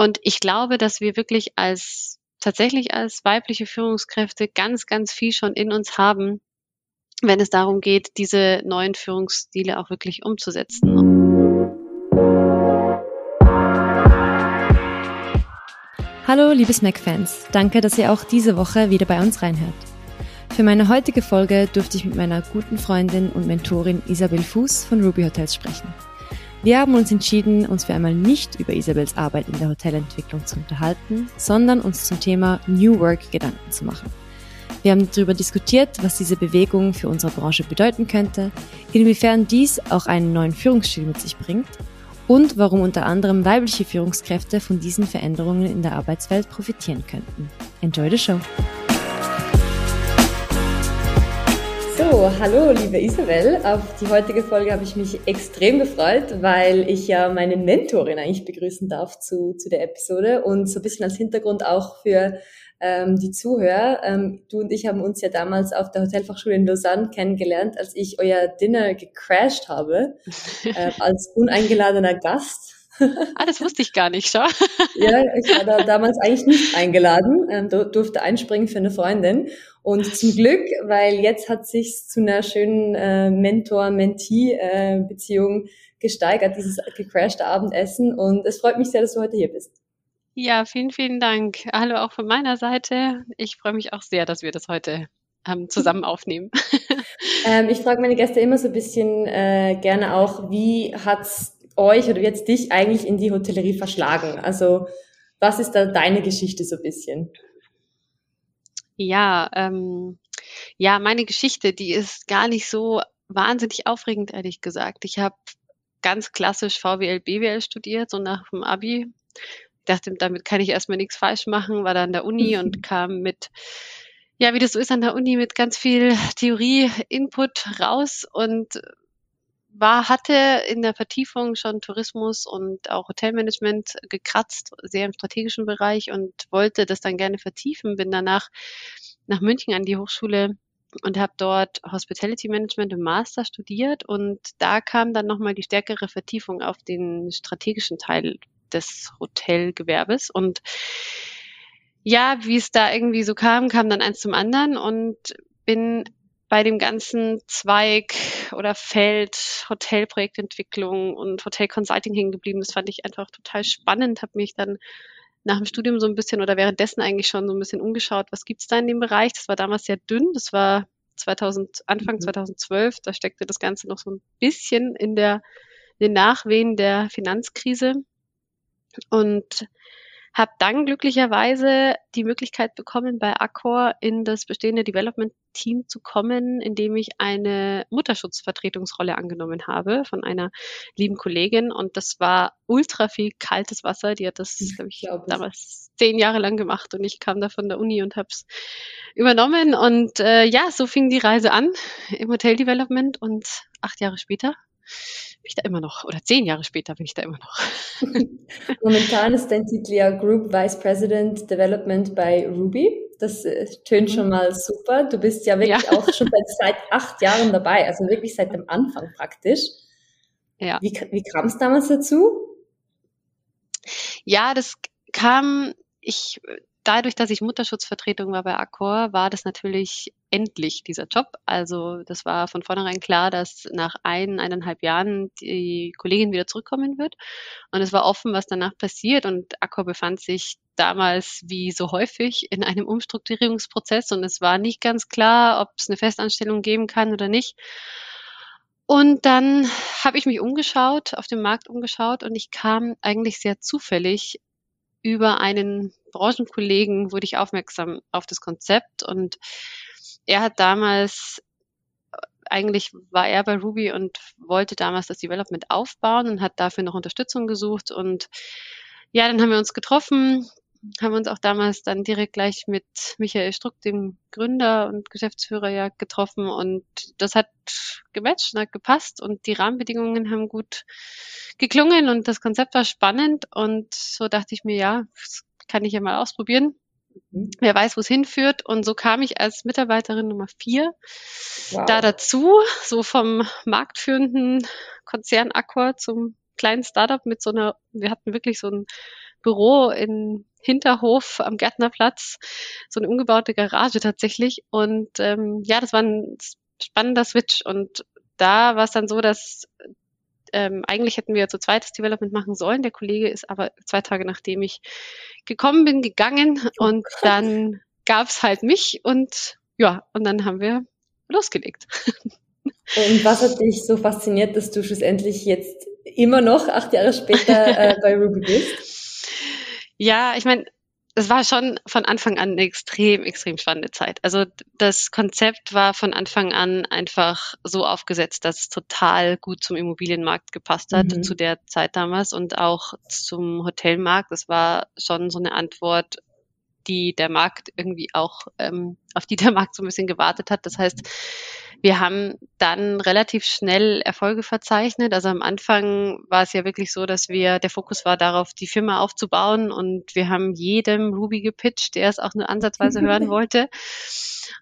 Und ich glaube, dass wir wirklich als tatsächlich als weibliche Führungskräfte ganz, ganz viel schon in uns haben, wenn es darum geht, diese neuen Führungsstile auch wirklich umzusetzen. Hallo, liebe Smack-Fans. Danke, dass ihr auch diese Woche wieder bei uns reinhört. Für meine heutige Folge durfte ich mit meiner guten Freundin und Mentorin Isabel Fuß von Ruby Hotels sprechen. Wir haben uns entschieden, uns für einmal nicht über Isabels Arbeit in der Hotelentwicklung zu unterhalten, sondern uns zum Thema New Work Gedanken zu machen. Wir haben darüber diskutiert, was diese Bewegung für unsere Branche bedeuten könnte, inwiefern dies auch einen neuen Führungsstil mit sich bringt und warum unter anderem weibliche Führungskräfte von diesen Veränderungen in der Arbeitswelt profitieren könnten. Enjoy the show! So, hallo liebe Isabel. Auf die heutige Folge habe ich mich extrem gefreut, weil ich ja meine Mentorin eigentlich begrüßen darf zu, zu der Episode und so ein bisschen als Hintergrund auch für ähm, die Zuhörer. Ähm, du und ich haben uns ja damals auf der Hotelfachschule in Lausanne kennengelernt, als ich euer Dinner gecrashed habe, äh, als uneingeladener Gast. Ah, das wusste ich gar nicht, schau. ja, ich war da damals eigentlich nicht eingeladen, ähm, durfte einspringen für eine Freundin. Und zum Glück, weil jetzt hat sich zu einer schönen äh, Mentor-Mentee-Beziehung äh, gesteigert, dieses gecrashte Abendessen. Und es freut mich sehr, dass du heute hier bist. Ja, vielen, vielen Dank. Hallo auch von meiner Seite. Ich freue mich auch sehr, dass wir das heute ähm, zusammen aufnehmen. ähm, ich frage meine Gäste immer so ein bisschen äh, gerne auch, wie hat's euch oder jetzt dich eigentlich in die Hotellerie verschlagen? Also was ist da deine Geschichte so ein bisschen? Ja, ähm, ja, meine Geschichte, die ist gar nicht so wahnsinnig aufregend, ehrlich gesagt. Ich habe ganz klassisch VWL, BWL studiert, so nach dem Abi. Ich dachte, damit kann ich erstmal nichts falsch machen, war da an der Uni und kam mit, ja, wie das so ist an der Uni, mit ganz viel Theorie-Input raus und war, hatte in der Vertiefung schon Tourismus und auch Hotelmanagement gekratzt, sehr im strategischen Bereich und wollte das dann gerne vertiefen. Bin danach nach München an die Hochschule und habe dort Hospitality Management im Master studiert und da kam dann nochmal die stärkere Vertiefung auf den strategischen Teil des Hotelgewerbes und ja, wie es da irgendwie so kam, kam dann eins zum anderen und bin bei dem ganzen Zweig oder Feld Hotelprojektentwicklung und Hotel Consulting hängen geblieben. Das fand ich einfach total spannend, habe mich dann nach dem Studium so ein bisschen oder währenddessen eigentlich schon so ein bisschen umgeschaut, was gibt's da in dem Bereich. Das war damals sehr dünn, das war 2000, Anfang mhm. 2012, da steckte das Ganze noch so ein bisschen in der in den Nachwehen der Finanzkrise. Und habe dann glücklicherweise die Möglichkeit bekommen, bei Accor in das bestehende Development-Team zu kommen, indem ich eine Mutterschutzvertretungsrolle angenommen habe von einer lieben Kollegin. Und das war ultra viel kaltes Wasser. Die hat das, glaube ich, glaub damals zehn Jahre lang gemacht und ich kam da von der Uni und habe es übernommen. Und äh, ja, so fing die Reise an im Hotel Development und acht Jahre später ich da immer noch, oder zehn Jahre später bin ich da immer noch. Momentan ist dein Titel ja Group Vice President Development bei Ruby. Das äh, tönt schon mhm. mal super. Du bist ja wirklich ja. auch schon seit, seit acht Jahren dabei, also wirklich seit dem Anfang praktisch. Ja. Wie, wie kam es damals dazu? Ja, das kam, ich dadurch, dass ich Mutterschutzvertretung war bei Accor, war das natürlich endlich dieser Job. Also das war von vornherein klar, dass nach ein, eineinhalb Jahren die Kollegin wieder zurückkommen wird. Und es war offen, was danach passiert. Und Accor befand sich damals wie so häufig in einem Umstrukturierungsprozess und es war nicht ganz klar, ob es eine Festanstellung geben kann oder nicht. Und dann habe ich mich umgeschaut, auf dem Markt umgeschaut und ich kam eigentlich sehr zufällig über einen Branchenkollegen wurde ich aufmerksam auf das Konzept und er hat damals eigentlich war er bei Ruby und wollte damals das Development aufbauen und hat dafür noch Unterstützung gesucht und ja, dann haben wir uns getroffen, haben uns auch damals dann direkt gleich mit Michael Struck, dem Gründer und Geschäftsführer, ja getroffen und das hat gematcht und hat gepasst und die Rahmenbedingungen haben gut geklungen und das Konzept war spannend und so dachte ich mir, ja, das kann ich ja mal ausprobieren. Mhm. Wer weiß, wo es hinführt. Und so kam ich als Mitarbeiterin Nummer vier wow. da dazu, so vom marktführenden Konzern Accor zum kleinen Startup mit so einer, wir hatten wirklich so ein Büro in Hinterhof am Gärtnerplatz, so eine umgebaute Garage tatsächlich. Und ähm, ja, das war ein spannender Switch. Und da war es dann so, dass ähm, eigentlich hätten wir zu zweites Development machen sollen. Der Kollege ist aber zwei Tage nachdem ich gekommen bin, gegangen oh, und dann gab es halt mich und ja, und dann haben wir losgelegt. Und was hat dich so fasziniert, dass du schlussendlich jetzt immer noch acht Jahre später äh, bei Ruby bist? Ja, ich meine, es war schon von Anfang an eine extrem, extrem spannende Zeit. Also das Konzept war von Anfang an einfach so aufgesetzt, dass es total gut zum Immobilienmarkt gepasst hat mhm. zu der Zeit damals und auch zum Hotelmarkt. Das war schon so eine Antwort, die der Markt irgendwie auch, ähm, auf die der Markt so ein bisschen gewartet hat. Das heißt, wir haben dann relativ schnell Erfolge verzeichnet. Also am Anfang war es ja wirklich so, dass wir, der Fokus war darauf, die Firma aufzubauen und wir haben jedem Ruby gepitcht, der es auch nur ansatzweise hören wollte.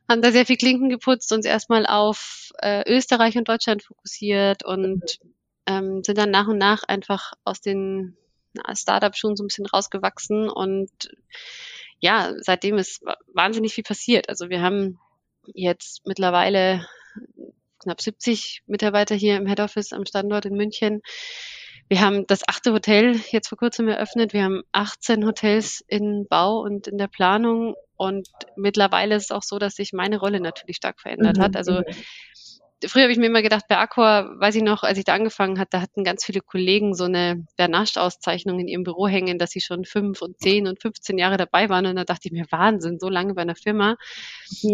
Haben da sehr viel Klinken geputzt, uns erstmal auf äh, Österreich und Deutschland fokussiert und ähm, sind dann nach und nach einfach aus den Startup-Schuhen so ein bisschen rausgewachsen und ja, seitdem ist wahnsinnig viel passiert. Also wir haben jetzt mittlerweile knapp 70 Mitarbeiter hier im Head Office am Standort in München. Wir haben das achte Hotel jetzt vor kurzem eröffnet. Wir haben 18 Hotels in Bau und in der Planung. Und mittlerweile ist es auch so, dass sich meine Rolle natürlich stark verändert mhm. hat. Also früher habe ich mir immer gedacht, bei Accor, weiß ich noch, als ich da angefangen hat, da hatten ganz viele Kollegen so eine Bernascht-Auszeichnung in ihrem Büro hängen, dass sie schon fünf und zehn und 15 Jahre dabei waren. Und da dachte ich mir, Wahnsinn, so lange bei einer Firma.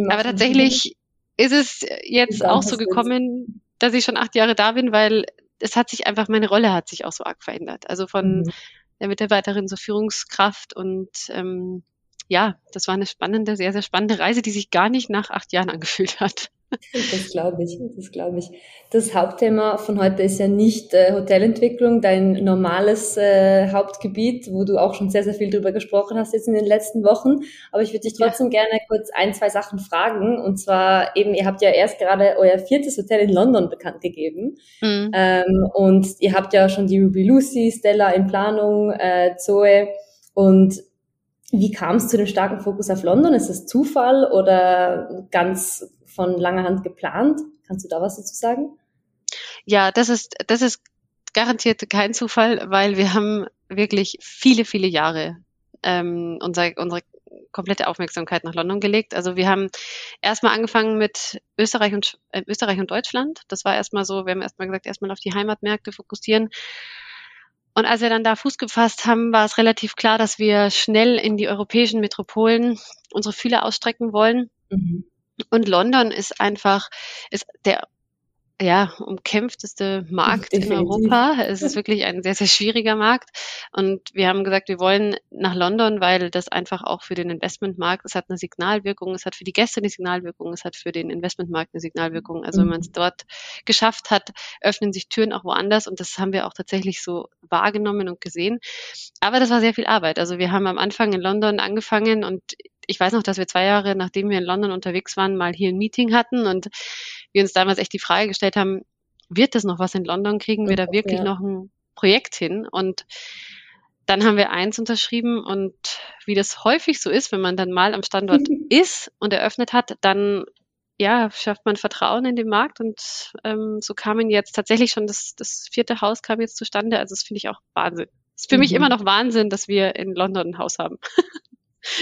Aber tatsächlich ist es jetzt auch so gekommen, dass ich schon acht Jahre da bin, weil es hat sich einfach, meine Rolle hat sich auch so arg verändert. Also von mhm. der Mitarbeiterin zur Führungskraft und ähm, ja, das war eine spannende, sehr, sehr spannende Reise, die sich gar nicht nach acht Jahren angefühlt hat. Das glaube ich, das glaube ich. Das Hauptthema von heute ist ja nicht äh, Hotelentwicklung, dein normales äh, Hauptgebiet, wo du auch schon sehr, sehr viel drüber gesprochen hast jetzt in den letzten Wochen. Aber ich würde dich trotzdem ja. gerne kurz ein, zwei Sachen fragen. Und zwar eben, ihr habt ja erst gerade euer viertes Hotel in London bekannt gegeben. Mhm. Ähm, und ihr habt ja schon die Ruby Lucy, Stella in Planung, äh, Zoe. Und wie kam es zu dem starken Fokus auf London? Ist das Zufall oder ganz von langer Hand geplant? Kannst du da was dazu sagen? Ja, das ist, das ist garantiert kein Zufall, weil wir haben wirklich viele, viele Jahre ähm, unser, unsere komplette Aufmerksamkeit nach London gelegt. Also wir haben erstmal angefangen mit Österreich und äh, Österreich und Deutschland. Das war erstmal so, wir haben erstmal gesagt, erstmal auf die Heimatmärkte fokussieren. Und als wir dann da Fuß gefasst haben, war es relativ klar, dass wir schnell in die europäischen Metropolen unsere Fühler ausstrecken wollen. Mhm. Und London ist einfach, ist der ja, umkämpfteste Markt in Europa. Es ist wirklich ein sehr, sehr schwieriger Markt. Und wir haben gesagt, wir wollen nach London, weil das einfach auch für den Investmentmarkt, es hat eine Signalwirkung, es hat für die Gäste eine Signalwirkung, es hat für den Investmentmarkt eine Signalwirkung. Also wenn man es mhm. dort geschafft hat, öffnen sich Türen auch woanders. Und das haben wir auch tatsächlich so wahrgenommen und gesehen. Aber das war sehr viel Arbeit. Also wir haben am Anfang in London angefangen und ich weiß noch, dass wir zwei Jahre, nachdem wir in London unterwegs waren, mal hier ein Meeting hatten und wir uns damals echt die Frage gestellt haben, wird das noch was in London? Kriegen wir da wirklich ja. noch ein Projekt hin? Und dann haben wir eins unterschrieben und wie das häufig so ist, wenn man dann mal am Standort ist und eröffnet hat, dann ja, schafft man Vertrauen in den Markt und ähm, so kamen jetzt tatsächlich schon das, das vierte Haus kam jetzt zustande. Also das finde ich auch Wahnsinn. Es ist für mhm. mich immer noch Wahnsinn, dass wir in London ein Haus haben.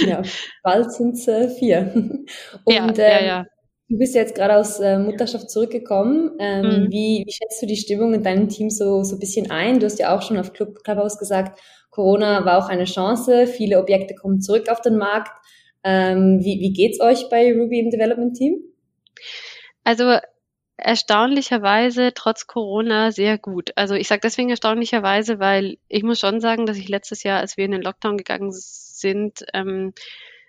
Ja, bald sind es äh, vier. Und, ja, ja, ähm, ja. Du bist jetzt gerade aus äh, Mutterschaft zurückgekommen. Ähm, mhm. wie, wie schätzt du die Stimmung in deinem Team so, so ein bisschen ein? Du hast ja auch schon auf Club, Clubhouse gesagt, Corona war auch eine Chance. Viele Objekte kommen zurück auf den Markt. Ähm, wie, wie geht's euch bei Ruby im Development Team? Also erstaunlicherweise trotz Corona sehr gut. Also ich sage deswegen erstaunlicherweise, weil ich muss schon sagen, dass ich letztes Jahr, als wir in den Lockdown gegangen sind, ähm,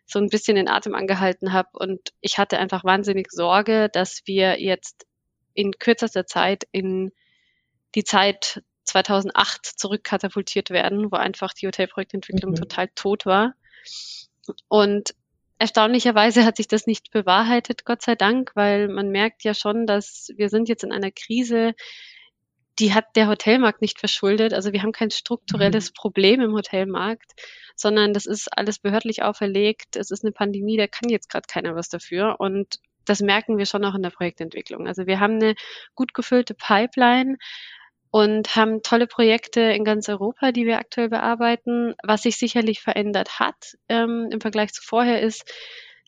so ein bisschen den Atem angehalten habe. Und ich hatte einfach wahnsinnig Sorge, dass wir jetzt in kürzester Zeit in die Zeit 2008 zurückkatapultiert werden, wo einfach die Hotelprojektentwicklung mhm. total tot war. Und erstaunlicherweise hat sich das nicht bewahrheitet, Gott sei Dank, weil man merkt ja schon, dass wir sind jetzt in einer Krise, die hat der Hotelmarkt nicht verschuldet. Also wir haben kein strukturelles mhm. Problem im Hotelmarkt, sondern das ist alles behördlich auferlegt. Es ist eine Pandemie, da kann jetzt gerade keiner was dafür. Und das merken wir schon auch in der Projektentwicklung. Also wir haben eine gut gefüllte Pipeline und haben tolle Projekte in ganz Europa, die wir aktuell bearbeiten. Was sich sicherlich verändert hat ähm, im Vergleich zu vorher ist,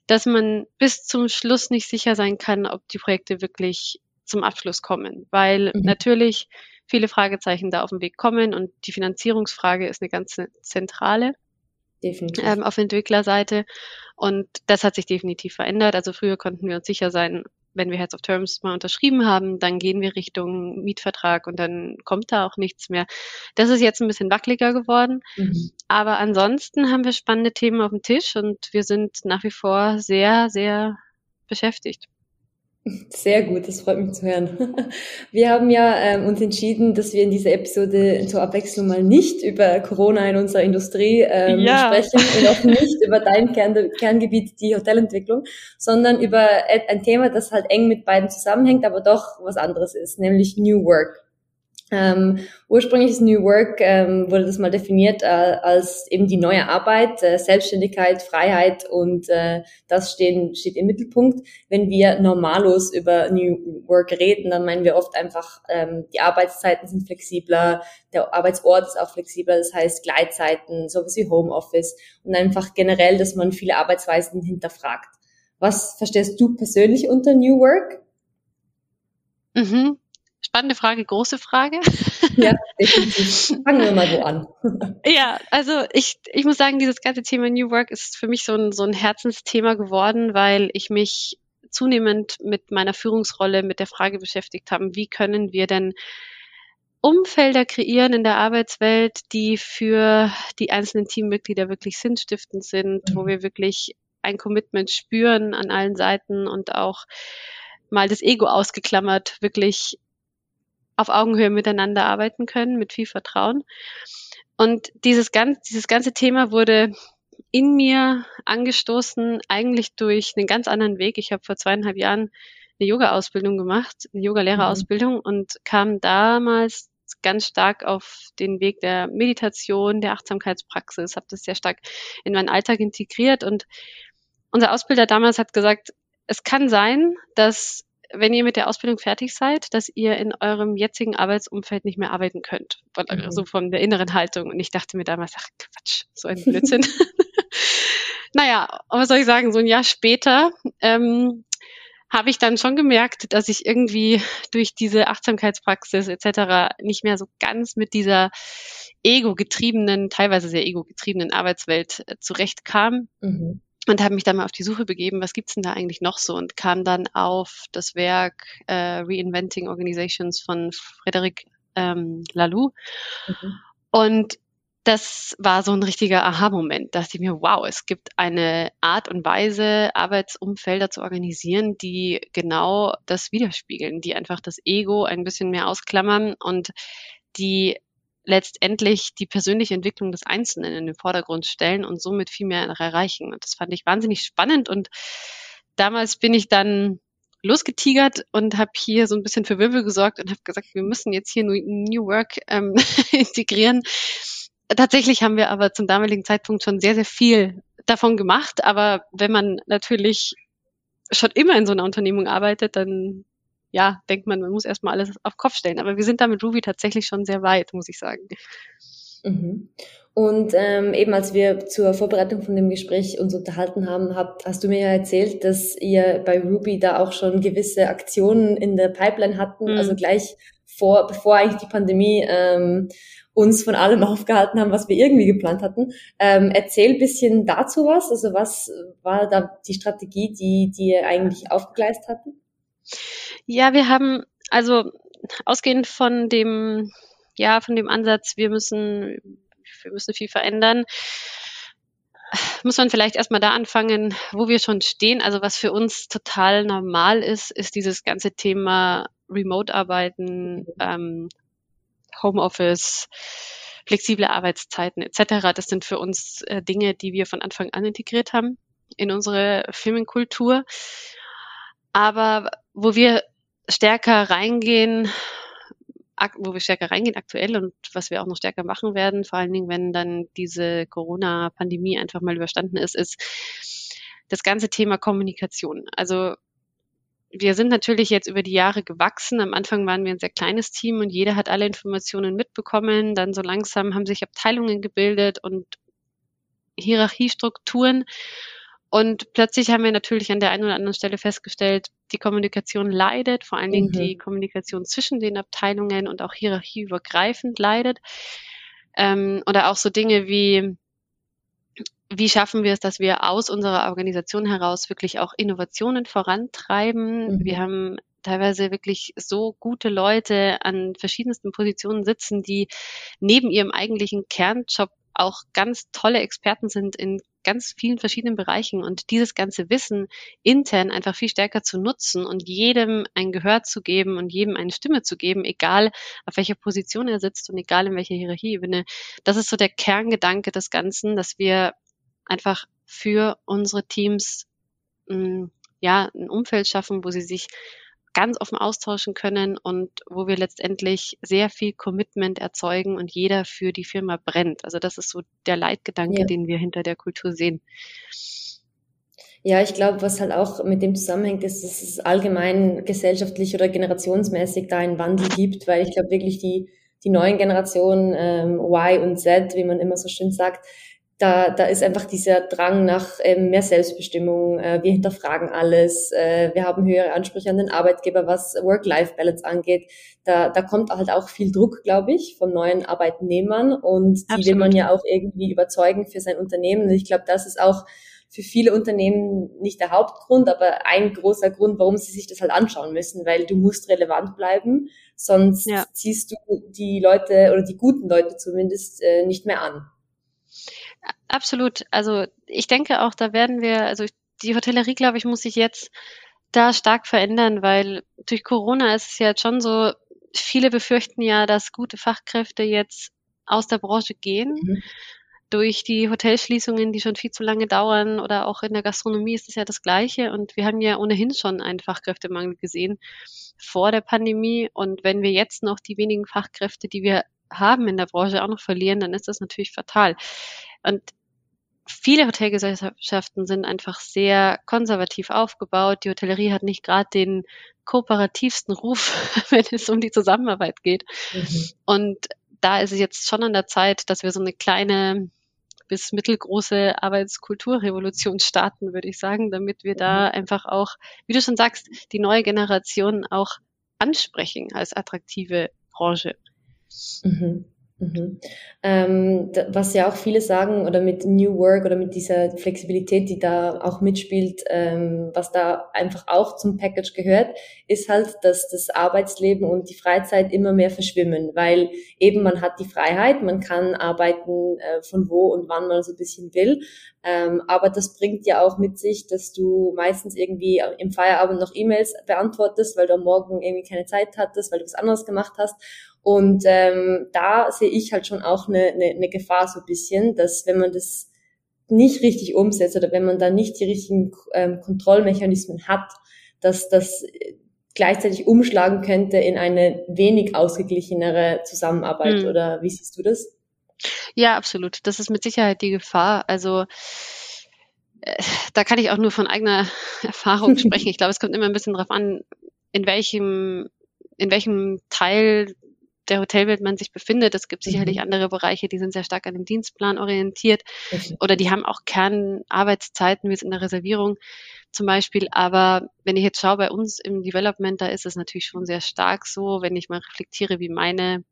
dass man bis zum Schluss nicht sicher sein kann, ob die Projekte wirklich zum Abschluss kommen, weil mhm. natürlich viele Fragezeichen da auf den Weg kommen und die Finanzierungsfrage ist eine ganz zentrale. Ähm, auf Entwicklerseite und das hat sich definitiv verändert. Also früher konnten wir uns sicher sein, wenn wir Heads of Terms mal unterschrieben haben, dann gehen wir Richtung Mietvertrag und dann kommt da auch nichts mehr. Das ist jetzt ein bisschen wackeliger geworden. Mhm. Aber ansonsten haben wir spannende Themen auf dem Tisch und wir sind nach wie vor sehr, sehr beschäftigt. Sehr gut, das freut mich zu hören. Wir haben ja ähm, uns entschieden, dass wir in dieser Episode zur Abwechslung mal nicht über Corona in unserer Industrie ähm, ja. sprechen und auch nicht über dein Kern, Kerngebiet, die Hotelentwicklung, sondern über ein Thema, das halt eng mit beiden zusammenhängt, aber doch was anderes ist, nämlich New Work. Ähm, ursprünglich ist New Work, ähm, wurde das mal definiert äh, als eben die neue Arbeit, äh, Selbstständigkeit, Freiheit und äh, das stehen, steht im Mittelpunkt. Wenn wir normalos über New Work reden, dann meinen wir oft einfach, ähm, die Arbeitszeiten sind flexibler, der Arbeitsort ist auch flexibler, das heißt Gleitzeiten, sowas wie Homeoffice und einfach generell, dass man viele Arbeitsweisen hinterfragt. Was verstehst du persönlich unter New Work? Mhm. Spannende Frage, große Frage. Ja, definitiv. Fangen wir mal so an. Ja, also ich, ich muss sagen, dieses ganze Thema New Work ist für mich so ein, so ein Herzensthema geworden, weil ich mich zunehmend mit meiner Führungsrolle mit der Frage beschäftigt habe, wie können wir denn Umfelder kreieren in der Arbeitswelt, die für die einzelnen Teammitglieder wirklich sinnstiftend sind, mhm. wo wir wirklich ein Commitment spüren an allen Seiten und auch mal das Ego ausgeklammert, wirklich auf Augenhöhe miteinander arbeiten können, mit viel Vertrauen. Und dieses, ganz, dieses ganze Thema wurde in mir angestoßen, eigentlich durch einen ganz anderen Weg. Ich habe vor zweieinhalb Jahren eine Yoga-Ausbildung gemacht, eine Yoga-Lehrerausbildung mhm. und kam damals ganz stark auf den Weg der Meditation, der Achtsamkeitspraxis, habe das sehr stark in meinen Alltag integriert und unser Ausbilder damals hat gesagt, es kann sein, dass wenn ihr mit der Ausbildung fertig seid, dass ihr in eurem jetzigen Arbeitsumfeld nicht mehr arbeiten könnt. Von, mhm. Also von der inneren Haltung. Und ich dachte mir damals, ach Quatsch, so ein Blödsinn. naja, was soll ich sagen, so ein Jahr später ähm, habe ich dann schon gemerkt, dass ich irgendwie durch diese Achtsamkeitspraxis etc. nicht mehr so ganz mit dieser ego-getriebenen, teilweise sehr ego-getriebenen Arbeitswelt äh, zurechtkam. Mhm und habe mich dann mal auf die Suche begeben, was gibt's denn da eigentlich noch so und kam dann auf das Werk äh, Reinventing Organizations von Frederic ähm, Laloux. Mhm. Und das war so ein richtiger Aha-Moment. Da dachte ich mir, wow, es gibt eine Art und Weise, Arbeitsumfelder zu organisieren, die genau das widerspiegeln, die einfach das Ego ein bisschen mehr ausklammern und die letztendlich die persönliche Entwicklung des Einzelnen in den Vordergrund stellen und somit viel mehr erreichen. Und das fand ich wahnsinnig spannend. Und damals bin ich dann losgetigert und habe hier so ein bisschen für Wirbel gesorgt und habe gesagt, wir müssen jetzt hier New Work ähm, integrieren. Tatsächlich haben wir aber zum damaligen Zeitpunkt schon sehr, sehr viel davon gemacht. Aber wenn man natürlich schon immer in so einer Unternehmung arbeitet, dann ja, denkt man, man muss erstmal alles auf Kopf stellen. Aber wir sind da mit Ruby tatsächlich schon sehr weit, muss ich sagen. Mhm. Und ähm, eben als wir zur Vorbereitung von dem Gespräch uns unterhalten haben, habt, hast du mir ja erzählt, dass ihr bei Ruby da auch schon gewisse Aktionen in der Pipeline hatten, mhm. also gleich vor, bevor eigentlich die Pandemie ähm, uns von allem aufgehalten haben, was wir irgendwie geplant hatten. Ähm, erzähl bisschen dazu was. Also was war da die Strategie, die, die ihr eigentlich aufgegleist hatten? Ja, wir haben also ausgehend von dem, ja, von dem Ansatz, wir müssen, wir müssen viel verändern, muss man vielleicht erstmal da anfangen, wo wir schon stehen. Also was für uns total normal ist, ist dieses ganze Thema Remote-Arbeiten, ähm, Homeoffice, flexible Arbeitszeiten etc. Das sind für uns äh, Dinge, die wir von Anfang an integriert haben in unsere Firmenkultur. Aber wo wir stärker reingehen, wo wir stärker reingehen aktuell und was wir auch noch stärker machen werden, vor allen Dingen, wenn dann diese Corona-Pandemie einfach mal überstanden ist, ist das ganze Thema Kommunikation. Also wir sind natürlich jetzt über die Jahre gewachsen. Am Anfang waren wir ein sehr kleines Team und jeder hat alle Informationen mitbekommen. Dann so langsam haben sich Abteilungen gebildet und Hierarchiestrukturen. Und plötzlich haben wir natürlich an der einen oder anderen Stelle festgestellt, die Kommunikation leidet, vor allen Dingen mhm. die Kommunikation zwischen den Abteilungen und auch hierarchieübergreifend leidet. Ähm, oder auch so Dinge wie, wie schaffen wir es, dass wir aus unserer Organisation heraus wirklich auch Innovationen vorantreiben? Mhm. Wir haben teilweise wirklich so gute Leute an verschiedensten Positionen sitzen, die neben ihrem eigentlichen Kernjob auch ganz tolle Experten sind in ganz vielen verschiedenen Bereichen und dieses ganze Wissen intern einfach viel stärker zu nutzen und jedem ein Gehör zu geben und jedem eine Stimme zu geben, egal auf welcher Position er sitzt und egal in welcher Hierarchieebene. Das ist so der Kerngedanke des Ganzen, dass wir einfach für unsere Teams mm, ja ein Umfeld schaffen, wo sie sich ganz offen austauschen können und wo wir letztendlich sehr viel Commitment erzeugen und jeder für die Firma brennt. Also das ist so der Leitgedanke, ja. den wir hinter der Kultur sehen. Ja, ich glaube, was halt auch mit dem zusammenhängt, ist, dass es allgemein gesellschaftlich oder generationsmäßig da einen Wandel gibt, weil ich glaube wirklich die, die neuen Generationen ähm, Y und Z, wie man immer so schön sagt, da, da ist einfach dieser Drang nach ähm, mehr Selbstbestimmung. Äh, wir hinterfragen alles. Äh, wir haben höhere Ansprüche an den Arbeitgeber, was Work-Life-Balance angeht. Da, da kommt halt auch viel Druck, glaube ich, von neuen Arbeitnehmern und die Absolut. will man ja auch irgendwie überzeugen für sein Unternehmen. Und ich glaube, das ist auch für viele Unternehmen nicht der Hauptgrund, aber ein großer Grund, warum sie sich das halt anschauen müssen, weil du musst relevant bleiben, sonst ja. ziehst du die Leute oder die guten Leute zumindest äh, nicht mehr an. Absolut. Also ich denke auch, da werden wir, also die Hotellerie, glaube ich, muss sich jetzt da stark verändern, weil durch Corona ist es ja jetzt schon so, viele befürchten ja, dass gute Fachkräfte jetzt aus der Branche gehen. Mhm. Durch die Hotelschließungen, die schon viel zu lange dauern oder auch in der Gastronomie ist es ja das Gleiche. Und wir haben ja ohnehin schon einen Fachkräftemangel gesehen vor der Pandemie. Und wenn wir jetzt noch die wenigen Fachkräfte, die wir haben in der Branche auch noch verlieren, dann ist das natürlich fatal. Und viele Hotelgesellschaften sind einfach sehr konservativ aufgebaut. Die Hotellerie hat nicht gerade den kooperativsten Ruf, wenn es um die Zusammenarbeit geht. Mhm. Und da ist es jetzt schon an der Zeit, dass wir so eine kleine bis mittelgroße Arbeitskulturrevolution starten, würde ich sagen, damit wir da mhm. einfach auch, wie du schon sagst, die neue Generation auch ansprechen als attraktive Branche. Mhm. Mhm. Ähm, was ja auch viele sagen, oder mit New Work oder mit dieser Flexibilität, die da auch mitspielt, ähm, was da einfach auch zum Package gehört, ist halt, dass das Arbeitsleben und die Freizeit immer mehr verschwimmen, weil eben man hat die Freiheit, man kann arbeiten äh, von wo und wann man so ein bisschen will, ähm, aber das bringt ja auch mit sich, dass du meistens irgendwie im Feierabend noch E-Mails beantwortest, weil du am Morgen irgendwie keine Zeit hattest, weil du was anderes gemacht hast und ähm, da sehe ich halt schon auch eine, eine, eine Gefahr so ein bisschen, dass wenn man das nicht richtig umsetzt oder wenn man da nicht die richtigen ähm, Kontrollmechanismen hat, dass das gleichzeitig umschlagen könnte in eine wenig ausgeglichenere Zusammenarbeit. Hm. Oder wie siehst du das? Ja, absolut. Das ist mit Sicherheit die Gefahr. Also äh, da kann ich auch nur von eigener Erfahrung sprechen. Ich glaube, es kommt immer ein bisschen darauf an, in welchem, in welchem Teil der Hotelwelt man sich befindet. Es gibt sicherlich mhm. andere Bereiche, die sind sehr stark an dem Dienstplan orientiert okay. oder die haben auch Kernarbeitszeiten, wie es in der Reservierung zum Beispiel. Aber wenn ich jetzt schaue, bei uns im Development, da ist es natürlich schon sehr stark so, wenn ich mal reflektiere, wie meine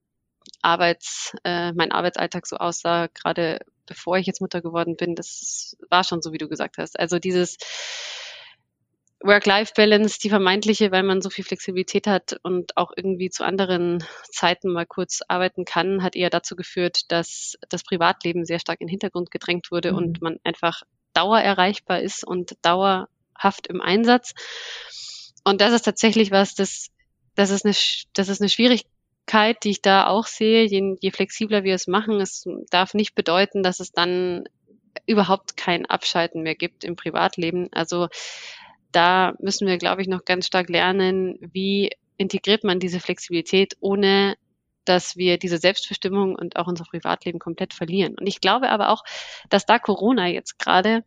Arbeits, äh, mein Arbeitsalltag so aussah, gerade bevor ich jetzt Mutter geworden bin, das war schon so, wie du gesagt hast. Also dieses Work-Life-Balance, die vermeintliche, weil man so viel Flexibilität hat und auch irgendwie zu anderen Zeiten mal kurz arbeiten kann, hat eher dazu geführt, dass das Privatleben sehr stark in den Hintergrund gedrängt wurde mhm. und man einfach dauererreichbar ist und dauerhaft im Einsatz. Und das ist tatsächlich was, das, das ist eine, das ist eine Schwierigkeit, die ich da auch sehe. Je, je flexibler wir es machen, es darf nicht bedeuten, dass es dann überhaupt kein Abschalten mehr gibt im Privatleben. Also da müssen wir, glaube ich, noch ganz stark lernen, wie integriert man diese Flexibilität, ohne dass wir diese Selbstbestimmung und auch unser Privatleben komplett verlieren. Und ich glaube aber auch, dass da Corona jetzt gerade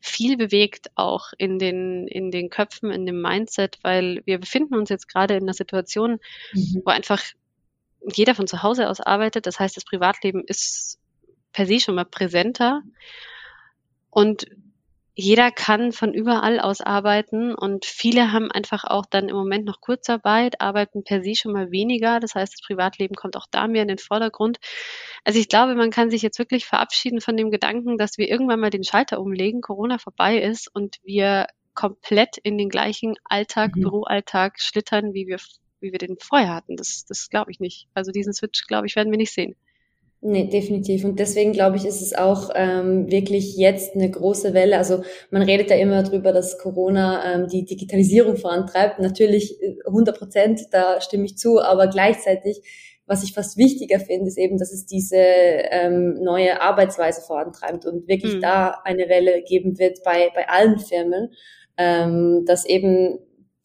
viel bewegt, auch in den, in den Köpfen, in dem Mindset, weil wir befinden uns jetzt gerade in einer Situation, mhm. wo einfach jeder von zu Hause aus arbeitet. Das heißt, das Privatleben ist per se schon mal präsenter. Und jeder kann von überall aus arbeiten und viele haben einfach auch dann im Moment noch Kurzarbeit, arbeiten per se schon mal weniger. Das heißt, das Privatleben kommt auch da mehr in den Vordergrund. Also ich glaube, man kann sich jetzt wirklich verabschieden von dem Gedanken, dass wir irgendwann mal den Schalter umlegen, Corona vorbei ist und wir komplett in den gleichen Alltag, mhm. Büroalltag schlittern, wie wir, wie wir den vorher hatten. Das, das glaube ich nicht. Also diesen Switch, glaube ich, werden wir nicht sehen. Nee, definitiv. Und deswegen glaube ich, ist es auch ähm, wirklich jetzt eine große Welle. Also man redet ja immer darüber, dass Corona ähm, die Digitalisierung vorantreibt. Natürlich 100 äh, Prozent, da stimme ich zu. Aber gleichzeitig, was ich fast wichtiger finde, ist eben, dass es diese ähm, neue Arbeitsweise vorantreibt und wirklich mhm. da eine Welle geben wird bei, bei allen Firmen, ähm, dass eben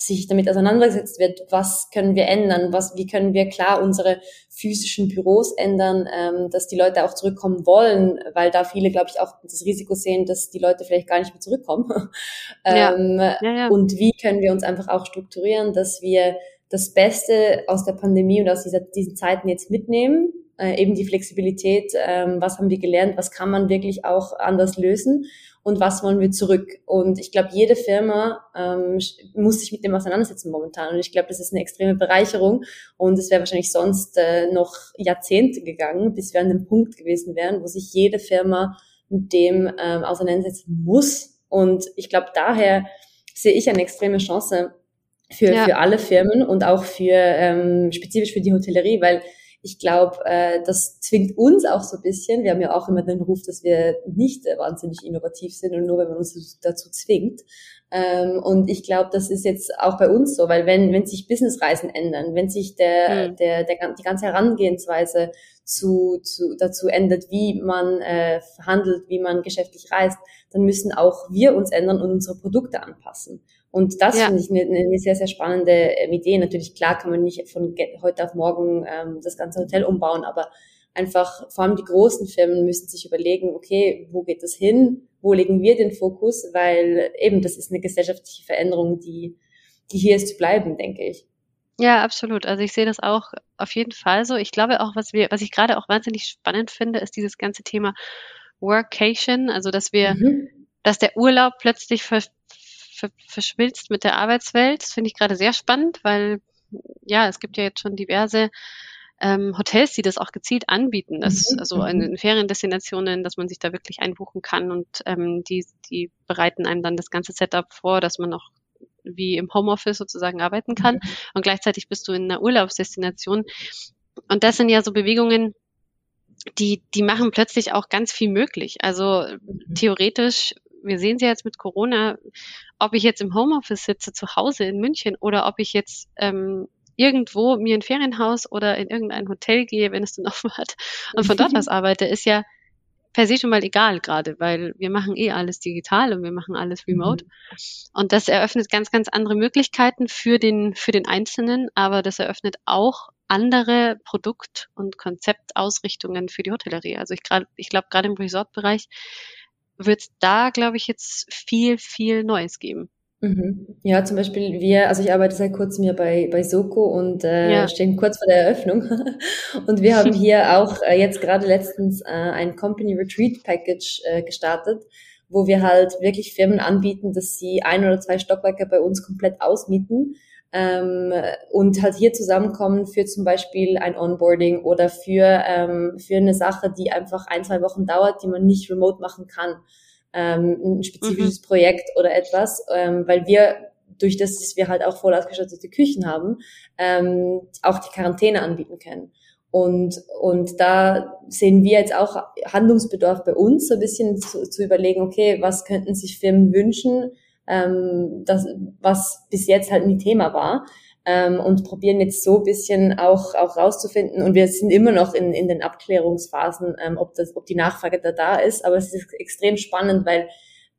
sich damit auseinandergesetzt wird, was können wir ändern, was, wie können wir klar unsere physischen Büros ändern, ähm, dass die Leute auch zurückkommen wollen, weil da viele, glaube ich, auch das Risiko sehen, dass die Leute vielleicht gar nicht mehr zurückkommen. ähm, ja. Ja, ja. Und wie können wir uns einfach auch strukturieren, dass wir das Beste aus der Pandemie und aus dieser, diesen Zeiten jetzt mitnehmen, äh, eben die Flexibilität, ähm, was haben wir gelernt, was kann man wirklich auch anders lösen und was wollen wir zurück. Und ich glaube, jede Firma ähm, muss sich mit dem auseinandersetzen momentan. Und ich glaube, das ist eine extreme Bereicherung. Und es wäre wahrscheinlich sonst äh, noch Jahrzehnte gegangen, bis wir an dem Punkt gewesen wären, wo sich jede Firma mit dem ähm, auseinandersetzen muss. Und ich glaube, daher sehe ich eine extreme Chance für, ja. für alle Firmen und auch für ähm, spezifisch für die Hotellerie, weil ich glaube, äh, das zwingt uns auch so ein bisschen. Wir haben ja auch immer den Ruf, dass wir nicht äh, wahnsinnig innovativ sind und nur wenn man uns dazu zwingt. Ähm, und ich glaube, das ist jetzt auch bei uns so, weil wenn, wenn sich Businessreisen ändern, wenn sich der, mhm. der, der, die ganze Herangehensweise zu, zu, dazu ändert, wie man äh, verhandelt, wie man geschäftlich reist, dann müssen auch wir uns ändern und unsere Produkte anpassen. Und das ja. finde ich eine, eine sehr, sehr spannende ähm, Idee. Natürlich, klar kann man nicht von heute auf morgen ähm, das ganze Hotel umbauen, aber einfach, vor allem die großen Firmen müssen sich überlegen, okay, wo geht das hin? Wo legen wir den Fokus? Weil eben, das ist eine gesellschaftliche Veränderung, die, die hier ist zu bleiben, denke ich. Ja, absolut. Also ich sehe das auch auf jeden Fall so. Ich glaube auch, was wir, was ich gerade auch wahnsinnig spannend finde, ist dieses ganze Thema Workation, also dass wir, mhm. dass der Urlaub plötzlich ver verschmilzt mit der Arbeitswelt. Das finde ich gerade sehr spannend, weil ja, es gibt ja jetzt schon diverse ähm, Hotels, die das auch gezielt anbieten, dass, mhm. also in, in Feriendestinationen, dass man sich da wirklich einbuchen kann und ähm, die, die bereiten einem dann das ganze Setup vor, dass man auch wie im Homeoffice sozusagen arbeiten kann mhm. und gleichzeitig bist du in einer Urlaubsdestination. Und das sind ja so Bewegungen, die, die machen plötzlich auch ganz viel möglich. Also mhm. theoretisch wir sehen sie jetzt mit Corona, ob ich jetzt im Homeoffice sitze, zu Hause in München oder ob ich jetzt ähm, irgendwo mir ein Ferienhaus oder in irgendein Hotel gehe, wenn es dann offen hat und von dort aus arbeite, ist ja per se schon mal egal gerade, weil wir machen eh alles digital und wir machen alles mhm. remote. Mhm. Und das eröffnet ganz, ganz andere Möglichkeiten für den, für den Einzelnen, aber das eröffnet auch andere Produkt- und Konzeptausrichtungen für die Hotellerie. Also ich, grad, ich glaube, gerade im Resort-Bereich wird es da, glaube ich, jetzt viel, viel Neues geben. Mhm. Ja, zum Beispiel wir, also ich arbeite seit kurzem hier bei, bei Soko und äh, ja. stehen kurz vor der Eröffnung. und wir haben hier auch äh, jetzt gerade letztens äh, ein Company Retreat Package äh, gestartet, wo wir halt wirklich Firmen anbieten, dass sie ein oder zwei Stockwerke bei uns komplett ausmieten ähm, und halt hier zusammenkommen für zum Beispiel ein Onboarding oder für, ähm, für eine Sache, die einfach ein, zwei Wochen dauert, die man nicht remote machen kann. Ähm, ein spezifisches mhm. Projekt oder etwas, ähm, weil wir durch das, dass wir halt auch voll ausgestattete Küchen haben, ähm, auch die Quarantäne anbieten können. Und, und da sehen wir jetzt auch Handlungsbedarf bei uns, so ein bisschen zu, zu überlegen, okay, was könnten sich Firmen wünschen, ähm, das, was bis jetzt halt nie Thema war. Ähm, und probieren jetzt so ein bisschen auch, auch rauszufinden. Und wir sind immer noch in, in den Abklärungsphasen, ähm, ob, das, ob die Nachfrage da da ist. Aber es ist extrem spannend, weil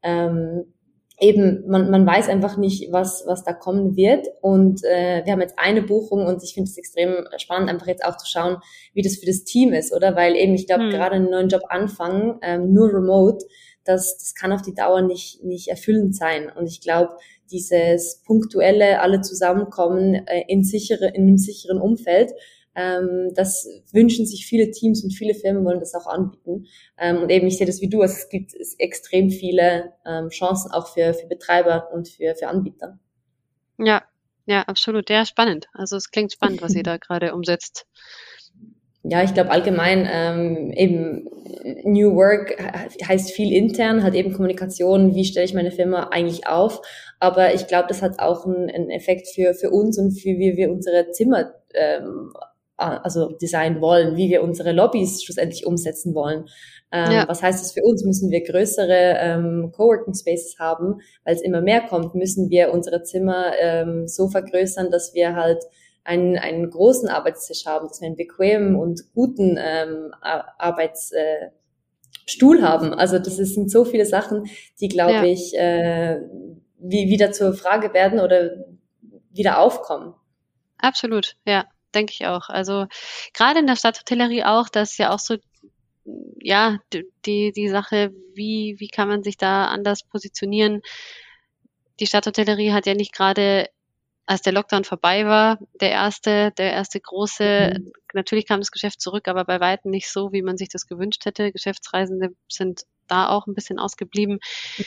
ähm, eben, man, man weiß einfach nicht, was, was da kommen wird. Und äh, wir haben jetzt eine Buchung und ich finde es extrem spannend, einfach jetzt auch zu schauen, wie das für das Team ist, oder? Weil eben, ich glaube, hm. gerade einen neuen Job anfangen, ähm, nur remote, das, das kann auf die Dauer nicht, nicht erfüllend sein. Und ich glaube, dieses punktuelle, alle zusammenkommen äh, in, sichere, in einem sicheren Umfeld, ähm, das wünschen sich viele Teams und viele Firmen wollen das auch anbieten. Ähm, und eben, ich sehe das wie du, also es gibt extrem viele ähm, Chancen auch für, für Betreiber und für, für Anbieter. Ja, ja, absolut. Ja, spannend. Also es klingt spannend, was ihr da gerade umsetzt. Ja, ich glaube allgemein ähm, eben New Work heißt viel intern, hat eben Kommunikation, wie stelle ich meine Firma eigentlich auf. Aber ich glaube, das hat auch einen, einen Effekt für, für uns und für wie wir unsere Zimmer ähm, also designen wollen, wie wir unsere Lobbys schlussendlich umsetzen wollen. Ähm, ja. Was heißt das für uns? Müssen wir größere ähm, Coworking Spaces haben, weil es immer mehr kommt, müssen wir unsere Zimmer ähm, so vergrößern, dass wir halt einen, einen großen Arbeitstisch haben, dass wir einen bequemen und guten ähm, Arbeitsstuhl äh, haben. Also das sind so viele Sachen, die, glaube ja. ich, äh, wie, wieder zur Frage werden oder wieder aufkommen. Absolut, ja denke ich auch. Also gerade in der Stadthotellerie auch, das ist ja auch so, ja, die, die Sache, wie, wie kann man sich da anders positionieren? Die Stadthotellerie hat ja nicht gerade als der Lockdown vorbei war, der erste, der erste große, mhm. natürlich kam das Geschäft zurück, aber bei weitem nicht so, wie man sich das gewünscht hätte. Geschäftsreisende sind da auch ein bisschen ausgeblieben.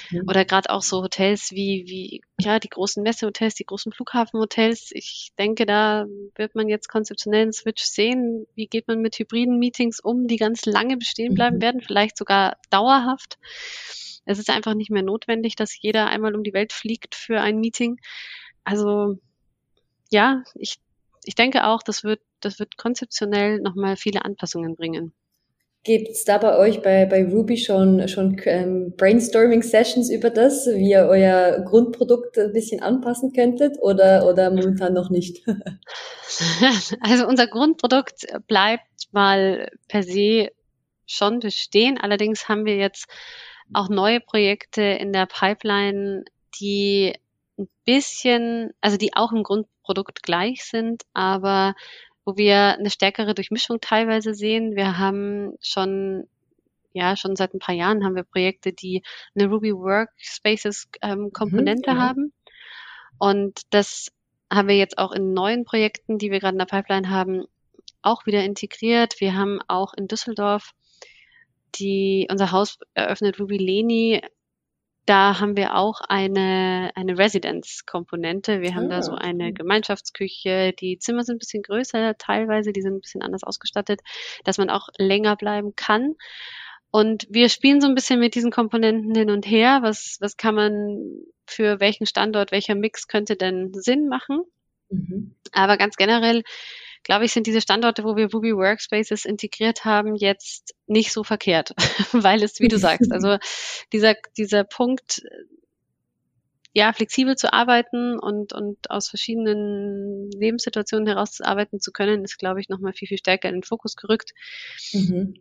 Mhm. Oder gerade auch so Hotels wie, wie, ja, die großen Messehotels, die großen Flughafenhotels. Ich denke, da wird man jetzt konzeptionell einen Switch sehen. Wie geht man mit hybriden Meetings um, die ganz lange bestehen bleiben mhm. werden, vielleicht sogar dauerhaft. Es ist einfach nicht mehr notwendig, dass jeder einmal um die Welt fliegt für ein Meeting. Also, ja, ich, ich denke auch, das wird, das wird konzeptionell nochmal viele Anpassungen bringen. Gibt es da bei euch bei, bei Ruby schon, schon ähm, Brainstorming-Sessions über das, wie ihr euer Grundprodukt ein bisschen anpassen könntet oder, oder momentan noch nicht? also unser Grundprodukt bleibt mal per se schon bestehen. Allerdings haben wir jetzt auch neue Projekte in der Pipeline, die ein bisschen, also die auch im Grundprodukt gleich sind, aber wo wir eine stärkere Durchmischung teilweise sehen. Wir haben schon ja, schon seit ein paar Jahren haben wir Projekte, die eine Ruby Workspaces ähm, Komponente mhm, haben. Und das haben wir jetzt auch in neuen Projekten, die wir gerade in der Pipeline haben, auch wieder integriert. Wir haben auch in Düsseldorf die, unser Haus eröffnet Ruby Leni da haben wir auch eine, eine Residence-Komponente. Wir haben ah, da so eine Gemeinschaftsküche. Die Zimmer sind ein bisschen größer teilweise, die sind ein bisschen anders ausgestattet, dass man auch länger bleiben kann. Und wir spielen so ein bisschen mit diesen Komponenten hin und her. Was, was kann man für welchen Standort, welcher Mix könnte denn Sinn machen? Mhm. Aber ganz generell glaube ich, sind diese Standorte, wo wir Ruby Workspaces integriert haben, jetzt nicht so verkehrt, weil es, wie du sagst, also dieser, dieser Punkt, ja, flexibel zu arbeiten und, und aus verschiedenen Lebenssituationen heraus arbeiten zu können, ist, glaube ich, nochmal viel, viel stärker in den Fokus gerückt. Mhm.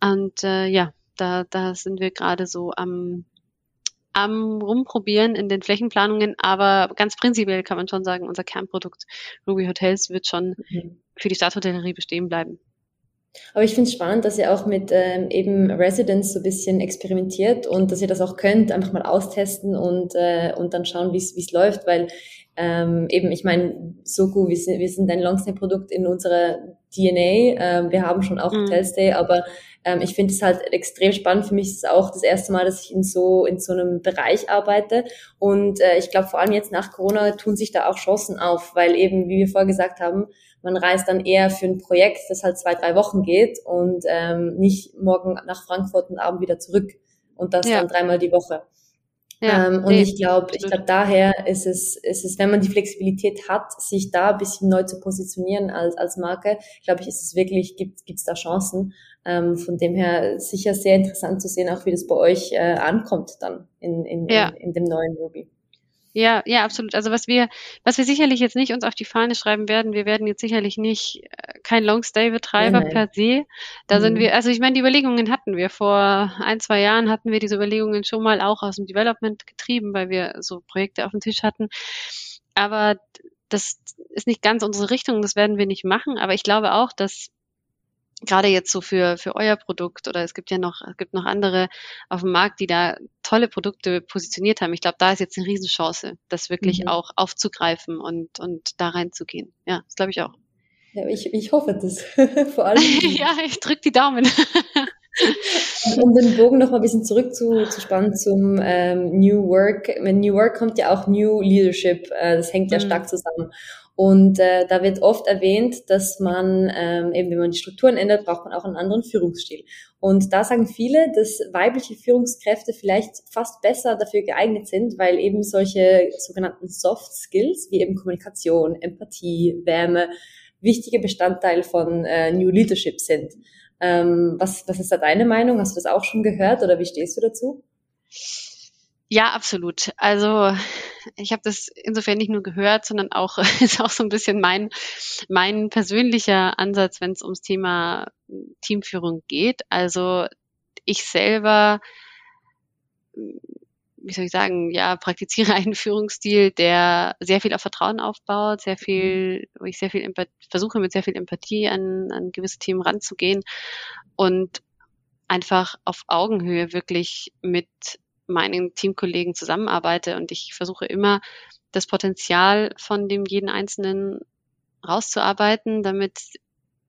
Und äh, ja, da, da sind wir gerade so am am Rumprobieren in den Flächenplanungen, aber ganz prinzipiell kann man schon sagen, unser Kernprodukt Ruby Hotels wird schon mhm. Für die Stadthotellerie bestehen bleiben. Aber ich finde es spannend, dass ihr auch mit ähm, eben Residents so ein bisschen experimentiert und dass ihr das auch könnt, einfach mal austesten und, äh, und dann schauen, wie es läuft, weil ähm, eben, ich meine, Soku, wir sind, wir sind ein Longstay-Produkt in unserer DNA. Ähm, wir haben schon auch mhm. Hotelstay, aber ähm, ich finde es halt extrem spannend. Für mich ist es auch das erste Mal, dass ich in so in so einem Bereich arbeite. Und äh, ich glaube, vor allem jetzt nach Corona tun sich da auch Chancen auf, weil eben, wie wir vorher gesagt haben, man reist dann eher für ein Projekt, das halt zwei, drei Wochen geht und ähm, nicht morgen nach Frankfurt und abend wieder zurück und das ja. dann dreimal die Woche. Ja, ähm, und nee, ich glaube, ich glaube, daher ist es, ist es, wenn man die Flexibilität hat, sich da ein bisschen neu zu positionieren als, als Marke, glaube ich, ist es wirklich, gibt es da Chancen. Ähm, von dem her sicher sehr interessant zu sehen, auch wie das bei euch äh, ankommt dann in, in, ja. in, in dem neuen Ruby. Ja, ja, absolut. Also was wir, was wir sicherlich jetzt nicht uns auf die Fahne schreiben werden, wir werden jetzt sicherlich nicht, äh, kein Long-Stay-Betreiber per se. Da sind Mhm. wir, also ich meine, die Überlegungen hatten wir. Vor ein, zwei Jahren hatten wir diese Überlegungen schon mal auch aus dem Development getrieben, weil wir so Projekte auf dem Tisch hatten. Aber das ist nicht ganz unsere Richtung, das werden wir nicht machen. Aber ich glaube auch, dass gerade jetzt so für, für euer Produkt oder es gibt ja noch, es gibt noch andere auf dem Markt, die da tolle Produkte positioniert haben. Ich glaube, da ist jetzt eine Riesenchance, das wirklich Mhm. auch aufzugreifen und, und da reinzugehen. Ja, das glaube ich auch. Ja, ich, ich hoffe das. Vor allem, ja, ich drück die Daumen. um den Bogen noch mal ein bisschen zurückzuspannen zum ähm, New Work. Mit New Work kommt ja auch New Leadership. Äh, das hängt ja Mhm. stark zusammen. Und äh, da wird oft erwähnt, dass man ähm, eben, wenn man die Strukturen ändert, braucht man auch einen anderen Führungsstil. Und da sagen viele, dass weibliche Führungskräfte vielleicht fast besser dafür geeignet sind, weil eben solche sogenannten Soft Skills wie eben Kommunikation, Empathie, Wärme wichtige Bestandteil von äh, New Leadership sind. Ähm, was, was ist da deine Meinung? Hast du das auch schon gehört oder wie stehst du dazu? Ja, absolut. Also ich habe das insofern nicht nur gehört, sondern auch ist auch so ein bisschen mein mein persönlicher Ansatz, wenn es ums Thema Teamführung geht. Also ich selber, wie soll ich sagen, ja, praktiziere einen Führungsstil, der sehr viel auf Vertrauen aufbaut, sehr viel, wo ich sehr viel Empath versuche mit sehr viel Empathie an, an gewisse Themen ranzugehen und einfach auf Augenhöhe wirklich mit meinen Teamkollegen zusammenarbeite. Und ich versuche immer das Potenzial von dem jeden Einzelnen rauszuarbeiten, damit